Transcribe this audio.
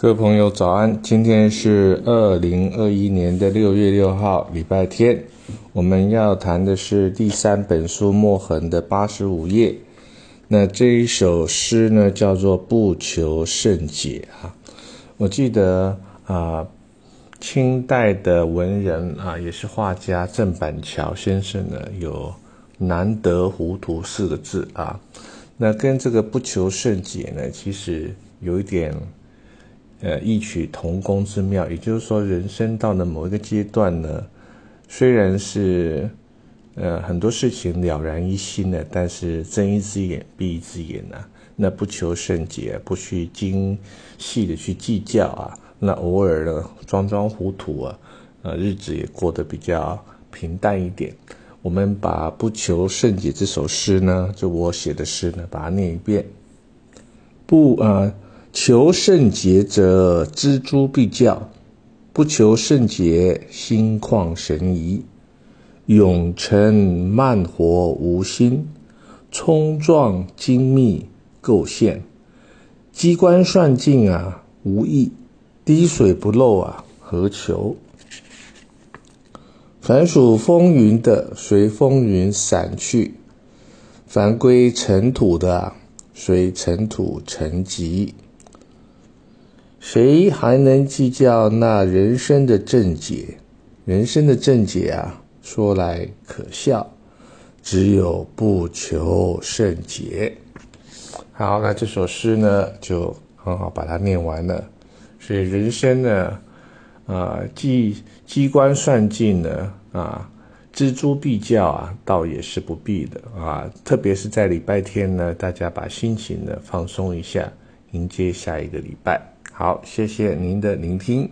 各位朋友早安，今天是二零二一年的六月六号，礼拜天。我们要谈的是第三本书《墨痕》的八十五页。那这一首诗呢，叫做《不求甚解》啊。我记得啊，清代的文人啊，也是画家郑板桥先生呢，有“难得糊涂”四个字啊。那跟这个“不求甚解”呢，其实有一点。呃，异曲同工之妙，也就是说，人生到了某一个阶段呢，虽然是呃很多事情了然于心的，但是睁一只眼闭一只眼啊，那不求甚解，不去精细的去计较啊，那偶尔呢装装糊涂啊，呃日子也过得比较平淡一点。我们把不求甚解这首诗呢，就我写的诗呢，把它念一遍，不啊。求圣洁者，锱铢必较；不求圣洁，心旷神怡。永成慢活无心，冲撞精密构陷。机关算尽啊，无益；滴水不漏啊，何求？凡属风云的，随风云散去；凡归尘土的，随尘土沉寂。谁还能计较那人生的正解？人生的正解啊，说来可笑，只有不求甚解。好，那这首诗呢，就很好把它念完了。所以人生呢，啊，机机关算尽呢，啊，锱铢必较啊，倒也是不必的啊。特别是在礼拜天呢，大家把心情呢放松一下，迎接下一个礼拜。好，谢谢您的聆听。